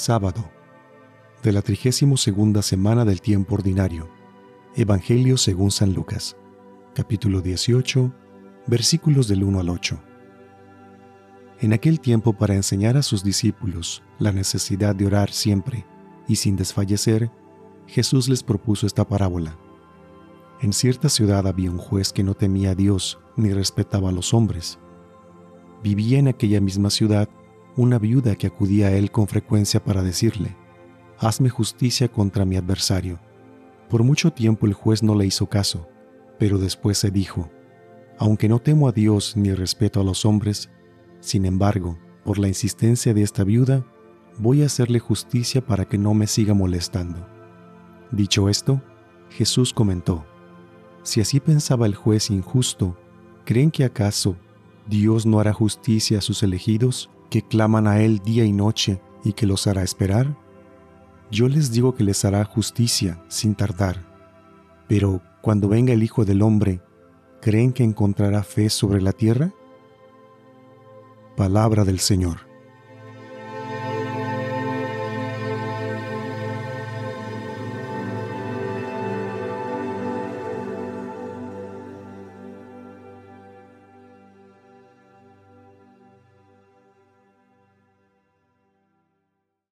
Sábado de la 32 semana del tiempo ordinario. Evangelio según San Lucas, capítulo 18, versículos del 1 al 8. En aquel tiempo para enseñar a sus discípulos la necesidad de orar siempre y sin desfallecer, Jesús les propuso esta parábola. En cierta ciudad había un juez que no temía a Dios ni respetaba a los hombres. Vivía en aquella misma ciudad una viuda que acudía a él con frecuencia para decirle, Hazme justicia contra mi adversario. Por mucho tiempo el juez no le hizo caso, pero después se dijo, Aunque no temo a Dios ni respeto a los hombres, sin embargo, por la insistencia de esta viuda, voy a hacerle justicia para que no me siga molestando. Dicho esto, Jesús comentó, Si así pensaba el juez injusto, ¿creen que acaso Dios no hará justicia a sus elegidos que claman a Él día y noche y que los hará esperar? Yo les digo que les hará justicia sin tardar. Pero cuando venga el Hijo del Hombre, ¿creen que encontrará fe sobre la tierra? Palabra del Señor.